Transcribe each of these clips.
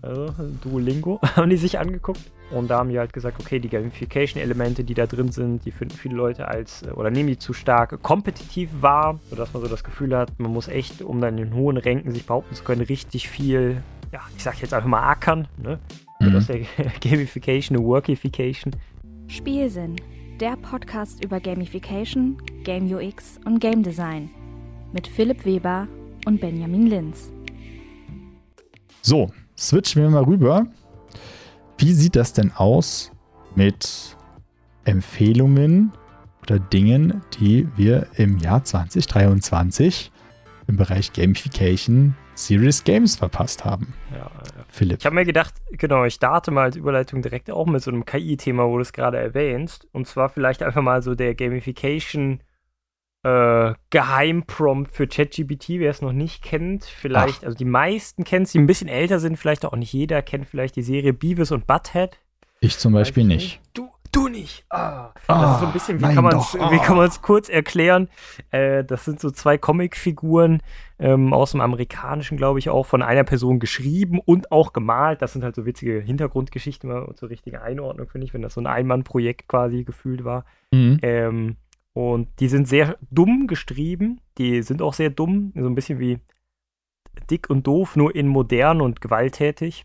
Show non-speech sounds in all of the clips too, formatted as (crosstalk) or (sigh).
also Duolingo, (laughs) haben die sich angeguckt. Und da haben die halt gesagt, okay, die Gamification-Elemente, die da drin sind, die finden viele Leute als, oder nehmen die zu stark kompetitiv wahr, sodass man so das Gefühl hat, man muss echt, um dann in den hohen Ränken sich behaupten zu können, richtig viel, ja, ich sag jetzt einfach mal ackern, ne? Mhm. aus der (laughs) Gamification eine Workification. Spielsinn, der Podcast über Gamification, Game UX und Game Design. Mit Philipp Weber und Benjamin Linz. So, switchen wir mal rüber. Wie sieht das denn aus mit Empfehlungen oder Dingen, die wir im Jahr 2023 im Bereich Gamification Serious Games verpasst haben? Ja, Philipp. Ich habe mir gedacht, genau, ich starte mal als Überleitung direkt auch mit so einem KI-Thema, wo du es gerade erwähnst. Und zwar vielleicht einfach mal so der Gamification äh, Geheimprompt für ChatGPT, wer es noch nicht kennt. Vielleicht, Ach. also die meisten kennen es, die ein bisschen älter sind, vielleicht auch nicht jeder kennt vielleicht die Serie Beavis und Butthead. Ich zum Beispiel nicht. Du, du nicht. Ah, das ist so ein bisschen, wie kann man es ah. kurz erklären? Äh, das sind so zwei Comicfiguren ähm, aus dem Amerikanischen, glaube ich, auch von einer Person geschrieben und auch gemalt. Das sind halt so witzige Hintergrundgeschichten und so richtige Einordnung, finde ich, wenn das so ein Einmannprojekt quasi gefühlt war. Mhm. Ähm, und die sind sehr dumm geschrieben. Die sind auch sehr dumm, so ein bisschen wie dick und doof, nur in modern und gewalttätig.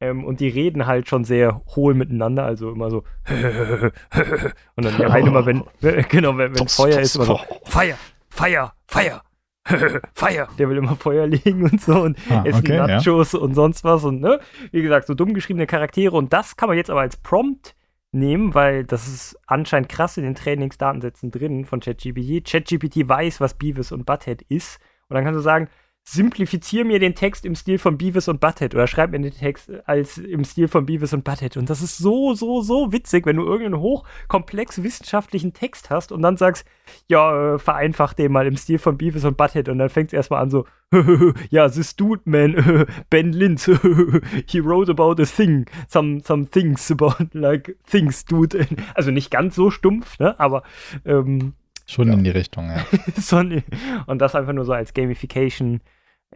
Ähm, und die reden halt schon sehr hohl miteinander, also immer so. (laughs) und dann der eine immer, wenn, (laughs) genau, wenn, wenn Feuer ist, immer so: Feuer, Feuer, Feuer. (laughs) Feier. Der will immer Feuer legen und so und ah, essen okay, Nachos ja. und sonst was und ne, wie gesagt, so dumm geschriebene Charaktere und das kann man jetzt aber als Prompt nehmen, weil das ist anscheinend krass in den Trainingsdatensätzen drin von ChatGPT. ChatGPT weiß, was Beavis und Butthead ist. Und dann kannst du sagen, simplifizier mir den Text im Stil von Beavis und Butthead oder schreib mir den Text als im Stil von Beavis und Butthead. Und das ist so, so, so witzig, wenn du irgendeinen hochkomplex wissenschaftlichen Text hast und dann sagst, ja, äh, vereinfach den mal im Stil von Beavis und Butthead und dann fängt es erstmal an so, (laughs) ja, this dude, man, (laughs) Ben Linz, (laughs) he wrote about a thing, some, some things about, like, things, dude. Also nicht ganz so stumpf, ne, aber ähm, Schon ja. in die Richtung, ja. (laughs) und das einfach nur so als Gamification.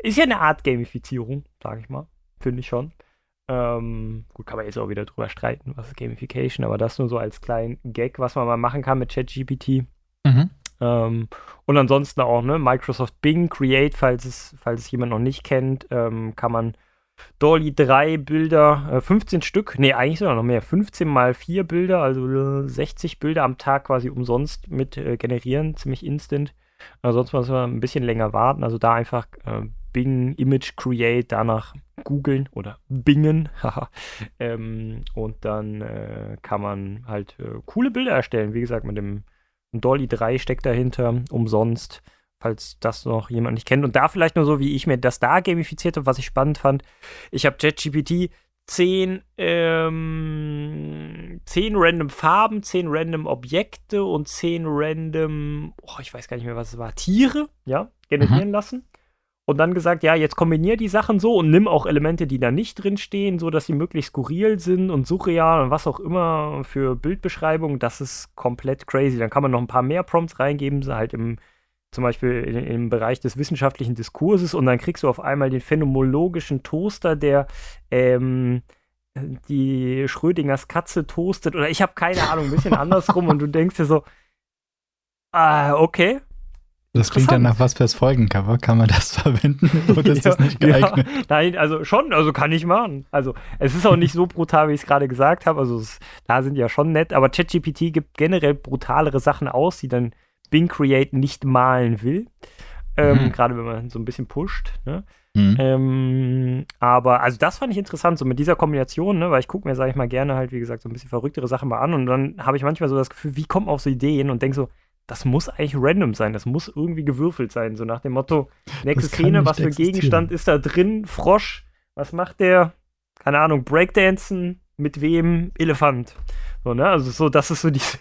Ist ja eine Art Gamifizierung, sage ich mal. Finde ich schon. Ähm, gut, kann man jetzt auch wieder drüber streiten, was ist Gamification, aber das nur so als kleinen Gag, was man mal machen kann mit ChatGPT. Mhm. Ähm, und ansonsten auch, ne, Microsoft Bing Create, falls es, falls es jemand noch nicht kennt, ähm, kann man Dolly 3 Bilder, äh, 15 Stück, nee, eigentlich sogar noch mehr, 15 mal 4 Bilder, also 60 äh, Bilder am Tag quasi umsonst mit äh, generieren, ziemlich instant. Ansonsten muss man ein bisschen länger warten, also da einfach äh, Bing Image Create, danach googeln oder bingen, (laughs) ähm, und dann äh, kann man halt coole Bilder erstellen, wie gesagt, mit dem Dolly 3 steckt dahinter, umsonst falls das noch jemand nicht kennt. Und da vielleicht nur so, wie ich mir das da gamifiziert habe, was ich spannend fand. Ich habe ChatGPT zehn, ähm, zehn random Farben, zehn random Objekte und zehn random, oh, ich weiß gar nicht mehr, was es war, Tiere, ja, generieren mhm. lassen. Und dann gesagt, ja, jetzt kombinier die Sachen so und nimm auch Elemente, die da nicht drin stehen, so dass sie möglichst skurril sind und surreal und was auch immer für Bildbeschreibungen. Das ist komplett crazy. Dann kann man noch ein paar mehr Prompts reingeben, halt im zum Beispiel in, im Bereich des wissenschaftlichen Diskurses und dann kriegst du auf einmal den phänomenologischen Toaster, der ähm, die Schrödingers Katze toastet oder ich habe keine Ahnung, ein bisschen (laughs) andersrum und du denkst dir so, ah, okay. Das klingt dann nach was fürs Folgencover. Kann man das (laughs) verwenden oder ist ja, das nicht geeignet? Ja, nein, also schon, also kann ich machen. Also es ist auch nicht so brutal, wie ich es gerade gesagt habe. Also es, da sind ja schon nett, aber ChatGPT gibt generell brutalere Sachen aus, die dann Bing Create nicht malen will. Ähm, mhm. Gerade wenn man so ein bisschen pusht. Ne? Mhm. Ähm, aber also das fand ich interessant, so mit dieser Kombination, ne? weil ich gucke mir, sage ich mal, gerne halt, wie gesagt, so ein bisschen verrücktere Sachen mal an und dann habe ich manchmal so das Gefühl, wie kommt man auf so Ideen und denke so, das muss eigentlich random sein, das muss irgendwie gewürfelt sein, so nach dem Motto, nächste Szene, was für Gegenstand ist da drin, Frosch, was macht der? Keine Ahnung, Breakdancen, mit wem? Elefant. So, ne? Also so, das ist so diese,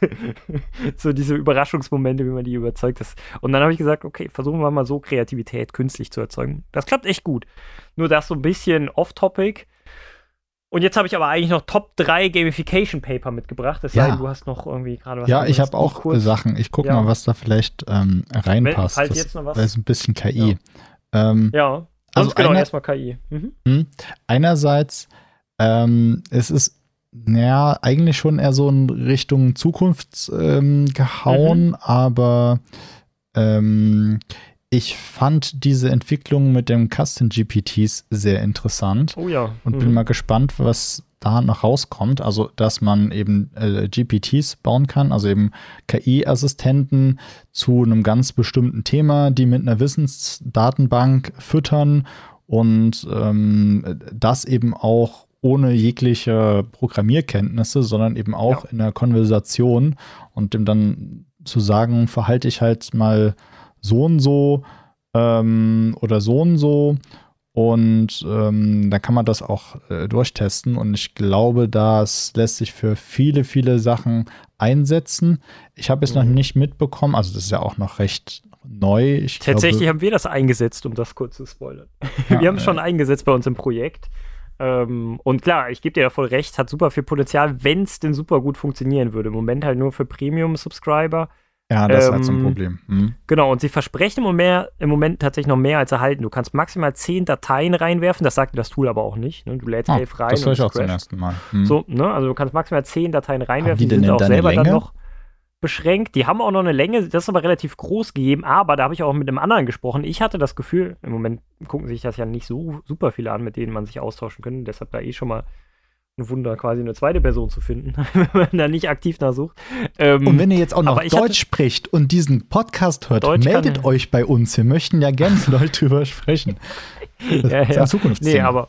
(laughs) so diese Überraschungsmomente, wie man die überzeugt ist. Und dann habe ich gesagt, okay, versuchen wir mal so Kreativität künstlich zu erzeugen. Das klappt echt gut. Nur das so ein bisschen off-topic. Und jetzt habe ich aber eigentlich noch Top 3 Gamification Paper mitgebracht. Das ja. heißt, du hast noch irgendwie gerade was. Ja, ich habe auch kurz. Sachen. Ich gucke ja. mal, was da vielleicht ähm, reinpasst. Wenn, falls jetzt noch was. Das ist ein bisschen KI. Ja. Ähm, ja. Also genau, erstmal KI. Mhm. Hm, einerseits, ähm, es ist naja, eigentlich schon eher so in Richtung Zukunft ähm, gehauen, mhm. aber ähm, ich fand diese Entwicklung mit dem Custom GPTs sehr interessant. Oh ja. Und mhm. bin mal gespannt, was da noch rauskommt. Also, dass man eben äh, GPTs bauen kann, also eben KI-Assistenten zu einem ganz bestimmten Thema, die mit einer Wissensdatenbank füttern und ähm, das eben auch ohne jegliche Programmierkenntnisse, sondern eben auch ja. in der Konversation und dem dann zu sagen, verhalte ich halt mal so und so ähm, oder so und so. Und ähm, da kann man das auch äh, durchtesten. Und ich glaube, das lässt sich für viele, viele Sachen einsetzen. Ich habe es mhm. noch nicht mitbekommen. Also, das ist ja auch noch recht neu. Ich Tatsächlich glaube, haben wir das eingesetzt, um das kurz zu spoilern. Ja, wir haben es schon eingesetzt bei uns im Projekt. Ähm, und klar, ich gebe dir da voll recht, hat super viel Potenzial, wenn es denn super gut funktionieren würde. Im Moment halt nur für Premium-Subscriber. Ja, das ähm, ist halt so ein ähm, Problem. Mhm. Genau, und sie versprechen im Moment, im Moment tatsächlich noch mehr als erhalten. Du kannst maximal zehn Dateien reinwerfen, das sagt das Tool aber auch nicht. Ne? Du lädst oh, elf rein. Das höre ich auch zum ersten Mal. Mhm. So, ne? Also du kannst maximal zehn Dateien reinwerfen, Haben die, die sind auch selber Länge? dann noch beschränkt. Die haben auch noch eine Länge, das ist aber relativ groß gegeben, aber da habe ich auch mit einem anderen gesprochen. Ich hatte das Gefühl, im Moment gucken sich das ja nicht so super viele an, mit denen man sich austauschen könnte. Deshalb da eh schon mal ein Wunder, quasi eine zweite Person zu finden, (laughs) wenn man da nicht aktiv nachsucht. Ähm, und wenn ihr jetzt auch noch Deutsch spricht und diesen Podcast hört, Deutsch meldet kann, euch bei uns. Wir möchten ja gerne mit euch drüber sprechen. (laughs) Das ja, ist ja. Zukunft. Nee, aber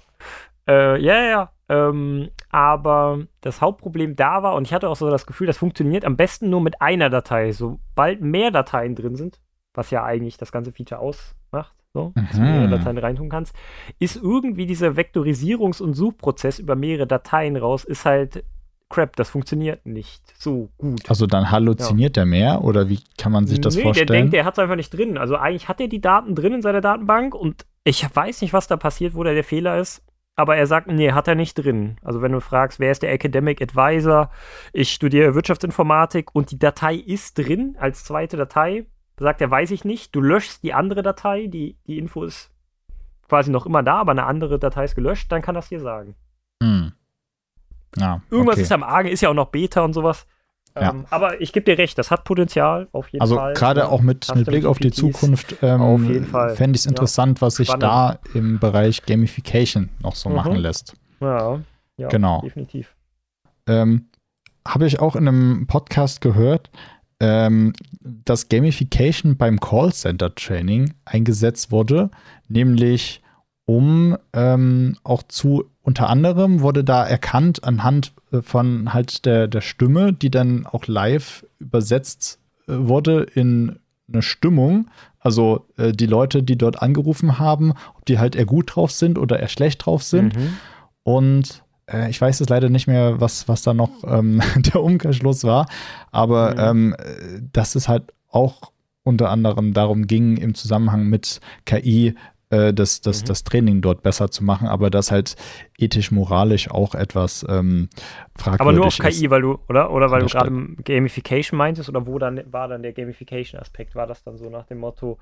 äh, ja, ja. Ähm, aber das Hauptproblem da war, und ich hatte auch so das Gefühl, das funktioniert am besten nur mit einer Datei. Sobald mehr Dateien drin sind, was ja eigentlich das ganze Feature ausmacht, so, dass du mehrere Dateien reintun kannst, ist irgendwie dieser Vektorisierungs- und Suchprozess über mehrere Dateien raus, ist halt Crap, das funktioniert nicht so gut. Also dann halluziniert ja. er mehr oder wie kann man sich das nee, vorstellen? Der denkt, der hat es einfach nicht drin. Also eigentlich hat er die Daten drin in seiner Datenbank und ich weiß nicht, was da passiert, wo da der Fehler ist. Aber er sagt, nee, hat er nicht drin. Also wenn du fragst, wer ist der Academic Advisor? Ich studiere Wirtschaftsinformatik und die Datei ist drin als zweite Datei sagt er, weiß ich nicht. Du löschst die andere Datei, die, die Info ist quasi noch immer da, aber eine andere Datei ist gelöscht, dann kann das hier sagen. Hm. Ja, Irgendwas okay. ist am Argen, ist ja auch noch Beta und sowas. Ja. Ähm, aber ich gebe dir recht, das hat Potenzial auf jeden also Fall. Also gerade auch mit, mit Blick auf die Zukunft ähm, fände ich es interessant, ja. was sich da im Bereich Gamification noch so mhm. machen lässt. Ja, ja genau. definitiv. Ähm, Habe ich auch in einem Podcast gehört, ähm, dass Gamification beim Callcenter-Training eingesetzt wurde, nämlich um ähm, auch zu, unter anderem wurde da erkannt anhand äh, von halt der, der Stimme, die dann auch live übersetzt äh, wurde in eine Stimmung, also äh, die Leute, die dort angerufen haben, ob die halt eher gut drauf sind oder eher schlecht drauf sind. Mhm. Und äh, ich weiß es leider nicht mehr, was, was da noch ähm, (laughs) der Umkehrschluss war, aber mhm. ähm, dass es halt auch unter anderem darum ging, im Zusammenhang mit KI äh, das, das, mhm. das Training dort besser zu machen, aber das halt ethisch-moralisch auch etwas ähm, fragwürdig Aber nur auf KI, ist. weil du, oder? Oder weil du gerade Gamification meintest, oder wo dann war dann der Gamification-Aspekt? War das dann so nach dem Motto,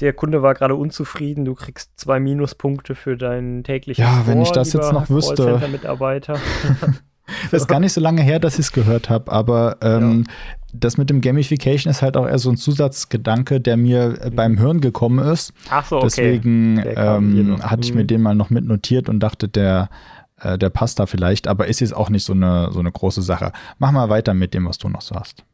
der Kunde war gerade unzufrieden, du kriegst zwei Minuspunkte für deinen täglichen Ja, Score, wenn ich das jetzt noch wüsste. Mitarbeiter. (laughs) (laughs) Das ist gar nicht so lange her, dass ich es gehört habe, aber ähm, ja. das mit dem Gamification ist halt auch eher so ein Zusatzgedanke, der mir äh, beim Hören gekommen ist. Ach so, okay. Deswegen ähm, hatte ich mir mhm. den mal noch mitnotiert und dachte, der, äh, der passt da vielleicht, aber ist jetzt auch nicht so eine, so eine große Sache. Mach mal weiter mit dem, was du noch so hast.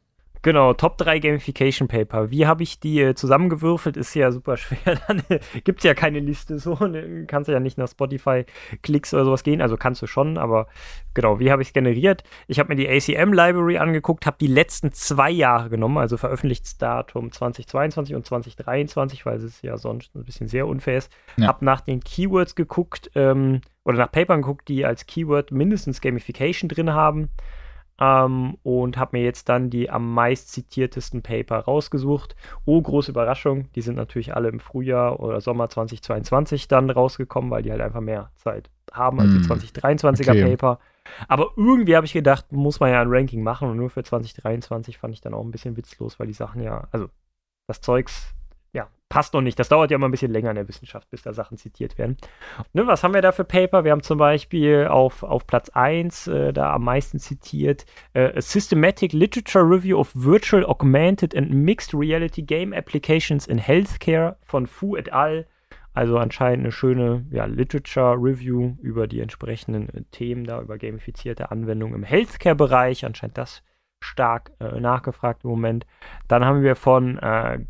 Genau, Top 3 Gamification Paper. Wie habe ich die äh, zusammengewürfelt? Ist ja super (laughs) schwer. Dann äh, gibt es ja keine Liste so. Ne? Kannst du ja nicht nach Spotify-Klicks oder sowas gehen. Also kannst du schon, aber genau, wie habe ich es generiert? Ich habe mir die ACM-Library angeguckt, habe die letzten zwei Jahre genommen, also Veröffentlichungsdatum 2022 und 2023, weil es ja sonst ein bisschen sehr unfair ist. Ja. Habe nach den Keywords geguckt ähm, oder nach Papern geguckt, die als Keyword mindestens Gamification drin haben ähm, und habe mir jetzt dann die am meist zitiertesten Paper rausgesucht. Oh, große Überraschung, die sind natürlich alle im Frühjahr oder Sommer 2022 dann rausgekommen, weil die halt einfach mehr Zeit haben als mm. die 2023er okay. Paper. Aber irgendwie habe ich gedacht, muss man ja ein Ranking machen und nur für 2023 fand ich dann auch ein bisschen witzlos, weil die Sachen ja, also das Zeugs passt noch nicht. Das dauert ja immer ein bisschen länger in der Wissenschaft, bis da Sachen zitiert werden. Ne, was haben wir da für Paper? Wir haben zum Beispiel auf, auf Platz 1 äh, da am meisten zitiert äh, A Systematic Literature Review of Virtual Augmented and Mixed Reality Game Applications in Healthcare von Fu et al. Also anscheinend eine schöne ja, Literature Review über die entsprechenden äh, Themen da, über gamifizierte Anwendungen im Healthcare-Bereich. Anscheinend das stark äh, nachgefragt im Moment. Dann haben wir von äh,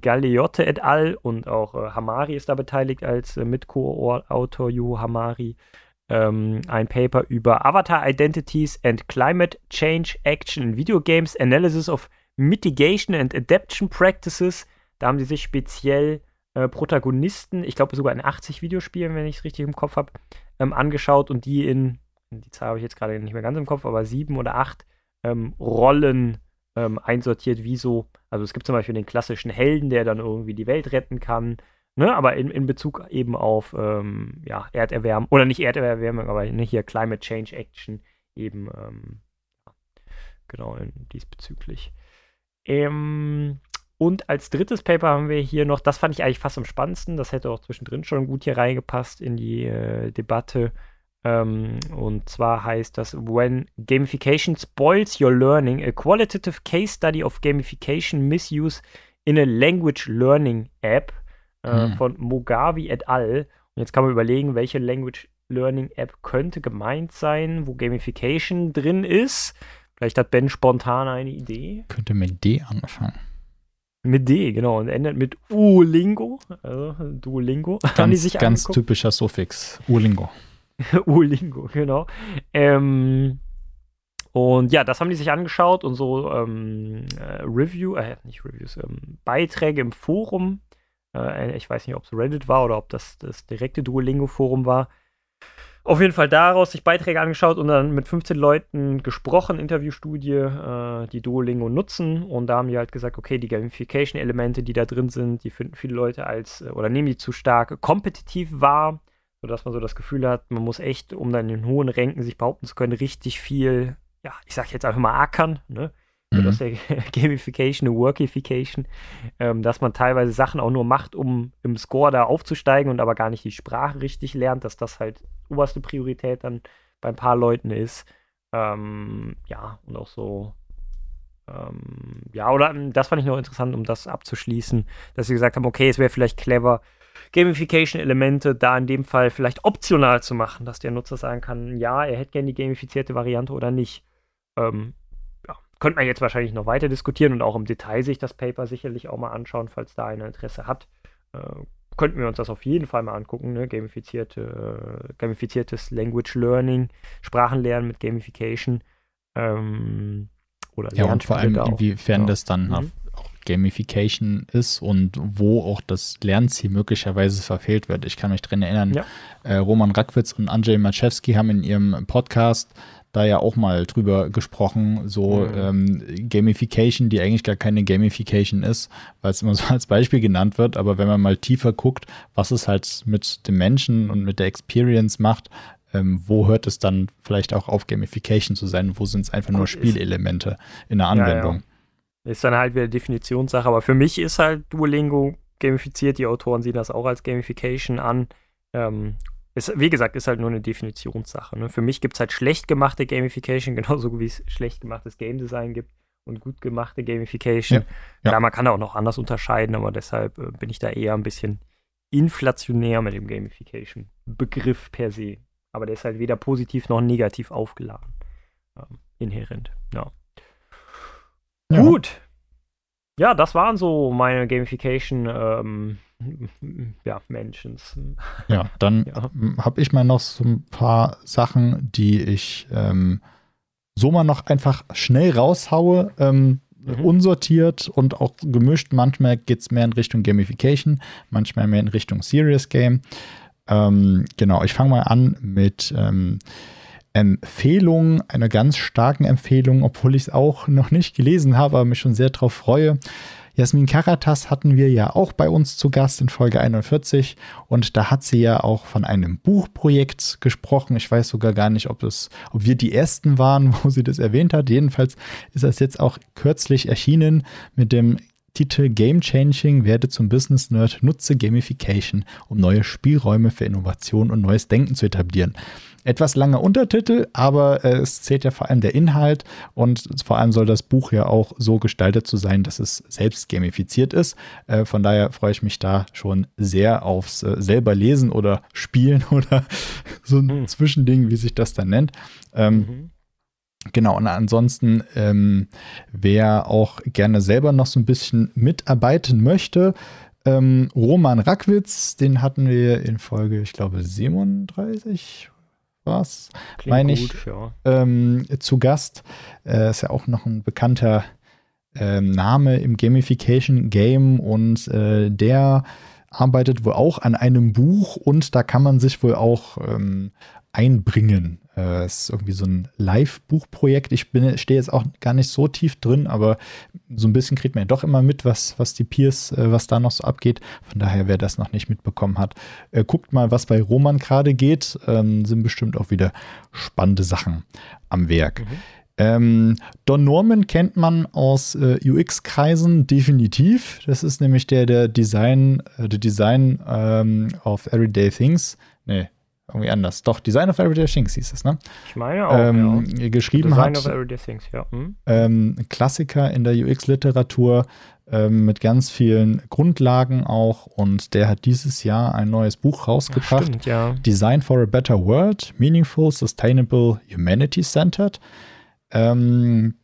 Galeotte et al. und auch äh, Hamari ist da beteiligt als äh, Mitco-Autor Yuho Hamari. Ähm, ein Paper über Avatar Identities and Climate Change Action in Video Games, Analysis of Mitigation and Adaption Practices. Da haben sie sich speziell äh, Protagonisten, ich glaube sogar in 80 Videospielen, wenn ich es richtig im Kopf habe, ähm, angeschaut und die in, die Zahl habe ich jetzt gerade nicht mehr ganz im Kopf, aber sieben oder acht ähm, Rollen ähm, einsortiert, wie so, also es gibt zum Beispiel den klassischen Helden, der dann irgendwie die Welt retten kann, ne, aber in, in Bezug eben auf ähm, ja, Erderwärmung, oder nicht Erderwärmung, aber ne, hier Climate Change Action eben, ähm, genau, diesbezüglich. Ähm, und als drittes Paper haben wir hier noch, das fand ich eigentlich fast am spannendsten, das hätte auch zwischendrin schon gut hier reingepasst in die äh, Debatte. Ähm, und zwar heißt das When Gamification Spoils Your Learning, a Qualitative Case Study of Gamification Misuse in a Language Learning App äh, hm. von Mogavi et al. Und jetzt kann man überlegen, welche Language Learning App könnte gemeint sein, wo Gamification drin ist. Vielleicht hat Ben spontan eine Idee. Könnte mit D anfangen. Mit D, genau. Und endet mit Ulingo. Also Duolingo. (laughs) Ganz, ganz typischer Suffix. Ulingo. (laughs) Ulingo, genau. Ähm, und ja, das haben die sich angeschaut und so ähm, äh, Review, äh, nicht Reviews, ähm, Beiträge im Forum. Äh, ich weiß nicht, ob es Reddit war oder ob das das direkte Duolingo-Forum war auf jeden Fall daraus sich Beiträge angeschaut und dann mit 15 Leuten gesprochen, Interviewstudie, äh, die Duolingo nutzen. Und da haben die halt gesagt, okay, die Gamification-Elemente, die da drin sind, die finden viele Leute als, äh, oder nehmen die zu stark kompetitiv wahr, sodass man so das Gefühl hat, man muss echt, um dann in den hohen Ränken sich behaupten zu können, richtig viel, ja, ich sag jetzt einfach mal ackern, ne? mhm. aus der (laughs) Gamification, eine Workification, ähm, dass man teilweise Sachen auch nur macht, um im Score da aufzusteigen und aber gar nicht die Sprache richtig lernt, dass das halt oberste Priorität dann bei ein paar Leuten ist. Ähm, ja, und auch so ähm, ja, oder das fand ich noch interessant, um das abzuschließen, dass sie gesagt haben, okay, es wäre vielleicht clever, Gamification-Elemente da in dem Fall vielleicht optional zu machen, dass der Nutzer sagen kann, ja, er hätte gerne die gamifizierte Variante oder nicht. Ähm, könnte man jetzt wahrscheinlich noch weiter diskutieren und auch im Detail sich das Paper sicherlich auch mal anschauen, falls da einer Interesse hat. Äh, könnten wir uns das auf jeden Fall mal angucken, ne? Gamifizierte, äh, gamifiziertes Language Learning, Sprachenlernen mit Gamification. Ähm, oder ja, und vor allem, inwiefern ja. das dann mhm. Gamification ist und wo auch das Lernziel möglicherweise verfehlt wird. Ich kann mich daran erinnern, ja. äh, Roman Rackwitz und Andrzej Maczewski haben in ihrem Podcast da ja auch mal drüber gesprochen, so mhm. ähm, Gamification, die eigentlich gar keine Gamification ist, weil es immer so (laughs) als Beispiel genannt wird, aber wenn man mal tiefer guckt, was es halt mit dem Menschen und mit der Experience macht, ähm, wo hört es dann vielleicht auch auf Gamification zu sein, wo sind es einfach nur Spielelemente in der Anwendung. Ja, ja. Ist dann halt wieder Definitionssache, aber für mich ist halt Duolingo gamifiziert, die Autoren sehen das auch als Gamification an. Ähm, ist, wie gesagt, ist halt nur eine Definitionssache. Ne? Für mich gibt es halt schlecht gemachte Gamification, (laughs) genauso wie es schlecht gemachtes Game Design gibt und gut gemachte Gamification. Ja, ja. Klar, man kann auch noch anders unterscheiden, aber deshalb äh, bin ich da eher ein bisschen inflationär mit dem Gamification-Begriff per se. Aber der ist halt weder positiv noch negativ aufgeladen. Ähm, inhärent. Ja. Ja. Gut. Ja, das waren so meine Gamification ähm, ja, Mentions. Ja, dann (laughs) ja. habe ich mal noch so ein paar Sachen, die ich ähm, so mal noch einfach schnell raushaue. Ähm, mhm. Unsortiert und auch gemischt. Manchmal geht es mehr in Richtung Gamification, manchmal mehr in Richtung Serious Game. Ähm, genau, ich fange mal an mit ähm, Empfehlung, einer ganz starken Empfehlung, obwohl ich es auch noch nicht gelesen habe, aber mich schon sehr darauf freue. Jasmin Karatas hatten wir ja auch bei uns zu Gast in Folge 41 und da hat sie ja auch von einem Buchprojekt gesprochen. Ich weiß sogar gar nicht, ob, es, ob wir die ersten waren, (laughs) wo sie das erwähnt hat. Jedenfalls ist das jetzt auch kürzlich erschienen mit dem Titel Game Changing, werde zum Business Nerd, nutze Gamification, um neue Spielräume für Innovation und neues Denken zu etablieren. Etwas langer Untertitel, aber äh, es zählt ja vor allem der Inhalt und vor allem soll das Buch ja auch so gestaltet zu sein, dass es selbst gamifiziert ist. Äh, von daher freue ich mich da schon sehr aufs äh, selber lesen oder spielen (laughs) oder so ein hm. Zwischending, wie sich das dann nennt. Ähm, mhm. Genau, und ansonsten, ähm, wer auch gerne selber noch so ein bisschen mitarbeiten möchte, ähm, Roman Rackwitz, den hatten wir in Folge, ich glaube, 37 was, meine ich, ja. ähm, zu Gast. Äh, ist ja auch noch ein bekannter äh, Name im Gamification-Game und äh, der arbeitet wohl auch an einem Buch und da kann man sich wohl auch ähm, einbringen. Äh, es ist irgendwie so ein Live-Buchprojekt. Ich stehe jetzt auch gar nicht so tief drin, aber so ein bisschen kriegt man ja doch immer mit, was, was die Peers, äh, was da noch so abgeht. Von daher, wer das noch nicht mitbekommen hat, äh, guckt mal, was bei Roman gerade geht. Ähm, sind bestimmt auch wieder spannende Sachen am Werk. Mhm. Ähm, Don Norman kennt man aus äh, UX-Kreisen definitiv. Das ist nämlich der, der Design, äh, der Design ähm, of Everyday Things. Nee, irgendwie anders. Doch, Design of Everyday Things hieß es, ne? Ich meine auch, ähm, ja. Geschrieben Design hat, of Everyday Things, ja. Hm? Ähm, Klassiker in der UX-Literatur ähm, mit ganz vielen Grundlagen auch und der hat dieses Jahr ein neues Buch rausgebracht. Stimmt, ja. Design for a Better World, Meaningful, Sustainable, Humanity-Centered. Ähm,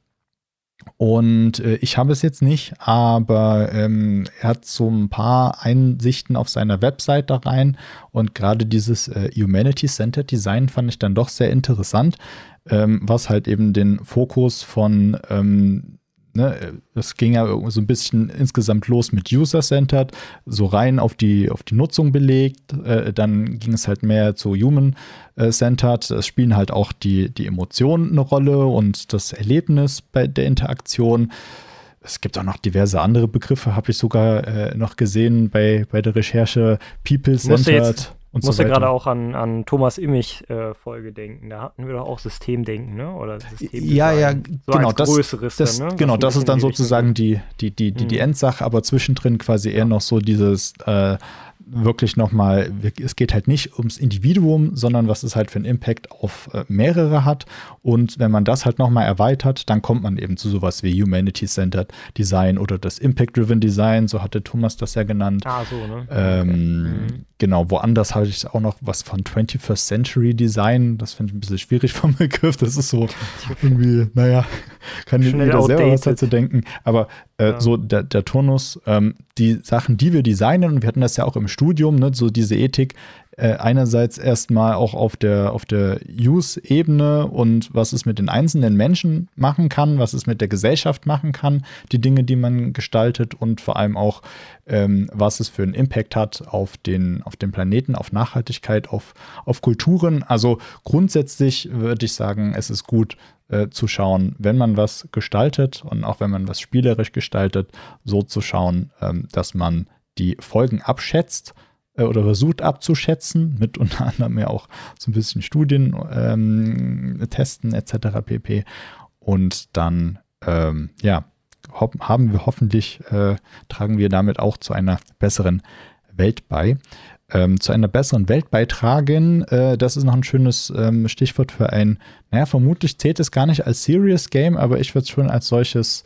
und äh, ich habe es jetzt nicht, aber ähm, er hat so ein paar Einsichten auf seiner Website da rein. Und gerade dieses äh, Humanity-Centered Design fand ich dann doch sehr interessant, ähm, was halt eben den Fokus von ähm, ne, es ging ja so ein bisschen insgesamt los mit User-Centered, so rein auf die, auf die Nutzung belegt. Äh, dann ging es halt mehr zu Human-Centered. Es spielen halt auch die, die Emotionen eine Rolle und das Erlebnis bei der Interaktion. Es gibt auch noch diverse andere Begriffe, habe ich sogar äh, noch gesehen bei, bei der Recherche. People-Centered und ich musste so gerade auch an, an Thomas Immich-Folge äh, denken. Da hatten wir doch auch Systemdenken, ne? Oder Systemdesign. Ja, ja, so genau. Das, größeres das, dann, ne? Genau, das ist dann sozusagen die, die, die, die, die mhm. Endsache, aber zwischendrin quasi eher noch so dieses äh, wirklich nochmal, es geht halt nicht ums Individuum, sondern was es halt für einen Impact auf äh, mehrere hat. Und wenn man das halt nochmal erweitert, dann kommt man eben zu sowas wie Humanity-Centered Design oder das Impact-Driven Design, so hatte Thomas das ja genannt. Ah, so, ne? Ähm, okay. Genau, woanders habe ich auch noch was von 21st Century Design. Das finde ich ein bisschen schwierig vom Begriff. Das ist so irgendwie, naja, kann jeder selber was dazu denken. Aber äh, ja. so der, der Turnus, ähm, die Sachen, die wir designen, und wir hatten das ja auch im Studium, ne, so diese Ethik, äh, einerseits erstmal auch auf der, auf der Use-Ebene und was es mit den einzelnen Menschen machen kann, was es mit der Gesellschaft machen kann, die Dinge, die man gestaltet und vor allem auch, ähm, was es für einen Impact hat auf den, auf den Planeten, auf Nachhaltigkeit, auf, auf Kulturen. Also grundsätzlich würde ich sagen, es ist gut, äh, zu schauen, wenn man was gestaltet und auch wenn man was spielerisch gestaltet, so zu schauen, ähm, dass man die Folgen abschätzt oder versucht abzuschätzen, mit unter (laughs) anderem ja auch so ein bisschen Studien ähm, testen etc. pp. Und dann, ähm, ja, haben wir hoffentlich, äh, tragen wir damit auch zu einer besseren Welt bei ähm, zu einer besseren Welt beitragen. Äh, das ist noch ein schönes ähm, Stichwort für ein, naja, vermutlich zählt es gar nicht als Serious Game, aber ich würde es schon als solches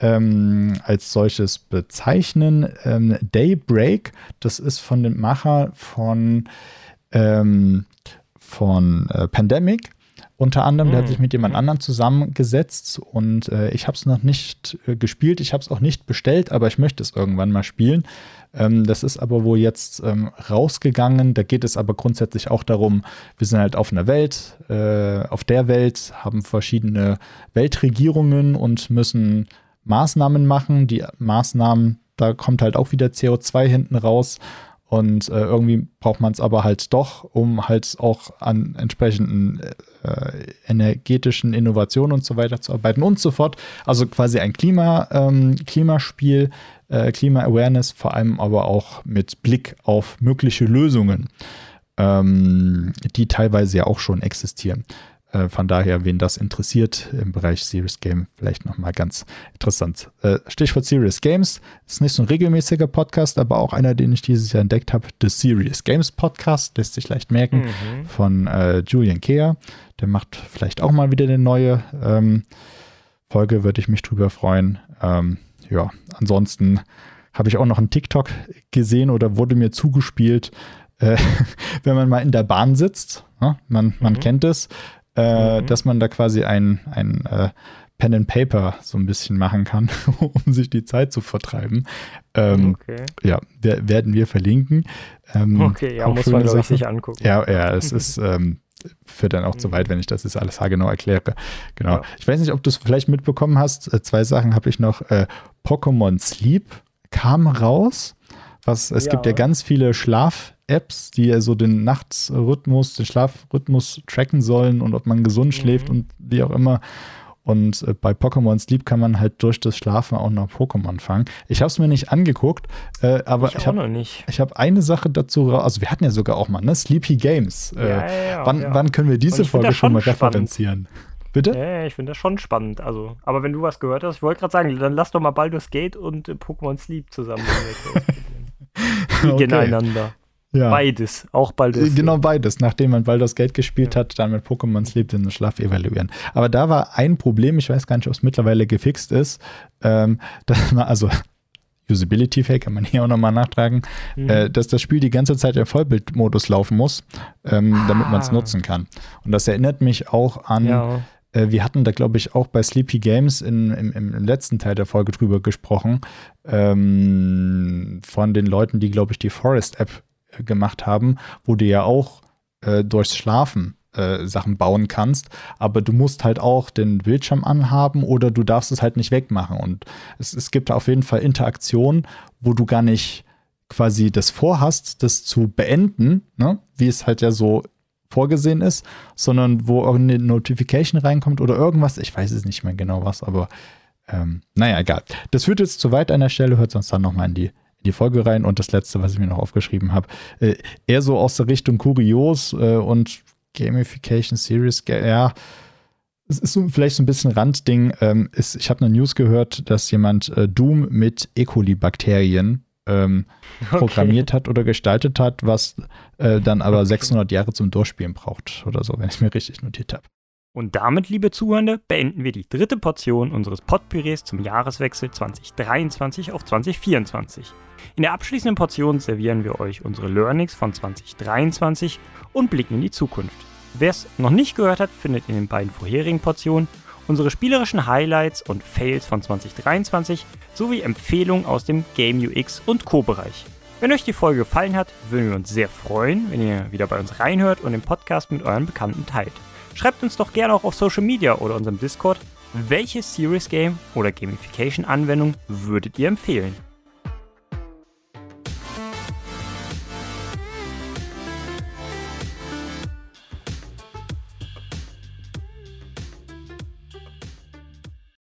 ähm, als solches bezeichnen. Ähm, Daybreak, das ist von dem Macher von, ähm, von äh, Pandemic. Unter anderem, der hat hm. sich mit jemand anderem zusammengesetzt und äh, ich habe es noch nicht äh, gespielt, ich habe es auch nicht bestellt, aber ich möchte es irgendwann mal spielen. Ähm, das ist aber wohl jetzt ähm, rausgegangen. Da geht es aber grundsätzlich auch darum, wir sind halt auf einer Welt, äh, auf der Welt, haben verschiedene Weltregierungen und müssen Maßnahmen machen. Die Maßnahmen, da kommt halt auch wieder CO2 hinten raus. Und äh, irgendwie braucht man es aber halt doch, um halt auch an entsprechenden äh, energetischen Innovationen und so weiter zu arbeiten und so fort. Also quasi ein Klima, ähm, Klimaspiel, äh, Klima-Awareness, vor allem aber auch mit Blick auf mögliche Lösungen, ähm, die teilweise ja auch schon existieren. Äh, von daher, wen das interessiert im Bereich Serious Game, vielleicht nochmal ganz interessant. Äh, Stichwort Serious Games ist nicht so ein regelmäßiger Podcast, aber auch einer, den ich dieses Jahr entdeckt habe. The Serious Games Podcast, lässt sich leicht merken, mhm. von äh, Julian Kea. Der macht vielleicht auch mal wieder eine neue ähm, Folge, würde ich mich drüber freuen. Ähm, ja, ansonsten habe ich auch noch einen TikTok gesehen oder wurde mir zugespielt, äh, (laughs) wenn man mal in der Bahn sitzt. Ja, man, man mhm. kennt es, äh, mhm. dass man da quasi ein, ein äh, Pen and Paper so ein bisschen machen kann, (laughs) um sich die Zeit zu vertreiben. Ähm, okay. Ja, werden wir verlinken. Ähm, okay, ja, muss man, glaube ich, sich angucken. Ja, ja, es (laughs) ist ähm, führt dann auch zu weit, wenn ich das jetzt alles haargenau erkläre. Genau. Ja. Ich weiß nicht, ob du es vielleicht mitbekommen hast. Äh, zwei Sachen habe ich noch. Äh, Pokémon Sleep kam raus. Was, es ja. gibt ja ganz viele Schlaf-Apps, die ja so den Nachtrhythmus, den Schlafrhythmus tracken sollen und ob man gesund mhm. schläft und wie auch immer. Und äh, bei Pokémon Sleep kann man halt durch das Schlafen auch noch Pokémon fangen. Ich habe es mir nicht angeguckt, äh, aber ich, ich habe hab eine Sache dazu, also wir hatten ja sogar auch mal, ne? Sleepy Games. Äh, ja, ja, wann, wann können wir diese Folge schon mal spannend. referenzieren? Bitte? Ja, ich finde das schon spannend. Also, aber wenn du was gehört hast, ich wollte gerade sagen, dann lass doch mal Baldur's Gate und äh, Pokémon Sleep zusammen. (laughs) Gegeneinander. Ja. Beides, auch Baldur's äh, Genau beides. Nachdem man Baldur's Gate gespielt ja. hat, dann mit Pokémon Sleep den Schlaf evaluieren. Aber da war ein Problem, ich weiß gar nicht, ob es mittlerweile gefixt ist. Ähm, (laughs) dass man, also (laughs) Usability Fake kann man hier auch nochmal nachtragen, mhm. äh, dass das Spiel die ganze Zeit im Vollbildmodus laufen muss, ähm, ah. damit man es nutzen kann. Und das erinnert mich auch an ja. Äh, wir hatten da, glaube ich, auch bei Sleepy Games in, im, im, letzten Teil der Folge drüber gesprochen, ähm, von den Leuten, die, glaube ich, die Forest-App äh, gemacht haben, wo du ja auch äh, durchs Schlafen äh, Sachen bauen kannst, aber du musst halt auch den Bildschirm anhaben oder du darfst es halt nicht wegmachen. Und es, es gibt auf jeden Fall Interaktionen, wo du gar nicht quasi das vorhast, das zu beenden, ne? wie es halt ja so vorgesehen ist, sondern wo irgendeine Notification reinkommt oder irgendwas. Ich weiß es nicht mehr genau was, aber ähm, naja, egal. Das führt jetzt zu weit an der Stelle, hört sonst dann nochmal in die, in die Folge rein. Und das letzte, was ich mir noch aufgeschrieben habe, äh, eher so aus der Richtung Kurios äh, und Gamification Series, ja. Es ist so, vielleicht so ein bisschen Randding. Ähm, ist, ich habe eine News gehört, dass jemand äh, Doom mit E. coli-Bakterien ähm, (laughs) okay. programmiert hat oder gestaltet hat, was äh, dann aber okay. 600 Jahre zum Durchspielen braucht oder so, wenn ich es mir richtig notiert habe. Und damit, liebe Zuhörende, beenden wir die dritte Portion unseres Potpürés zum Jahreswechsel 2023 auf 2024. In der abschließenden Portion servieren wir euch unsere Learnings von 2023 und blicken in die Zukunft. Wer es noch nicht gehört hat, findet in den beiden vorherigen Portionen unsere spielerischen Highlights und Fails von 2023 sowie Empfehlungen aus dem Game UX und Co-Bereich. Wenn euch die Folge gefallen hat, würden wir uns sehr freuen, wenn ihr wieder bei uns reinhört und den Podcast mit euren Bekannten teilt. Schreibt uns doch gerne auch auf Social Media oder unserem Discord, welche Series Game oder Gamification Anwendung würdet ihr empfehlen?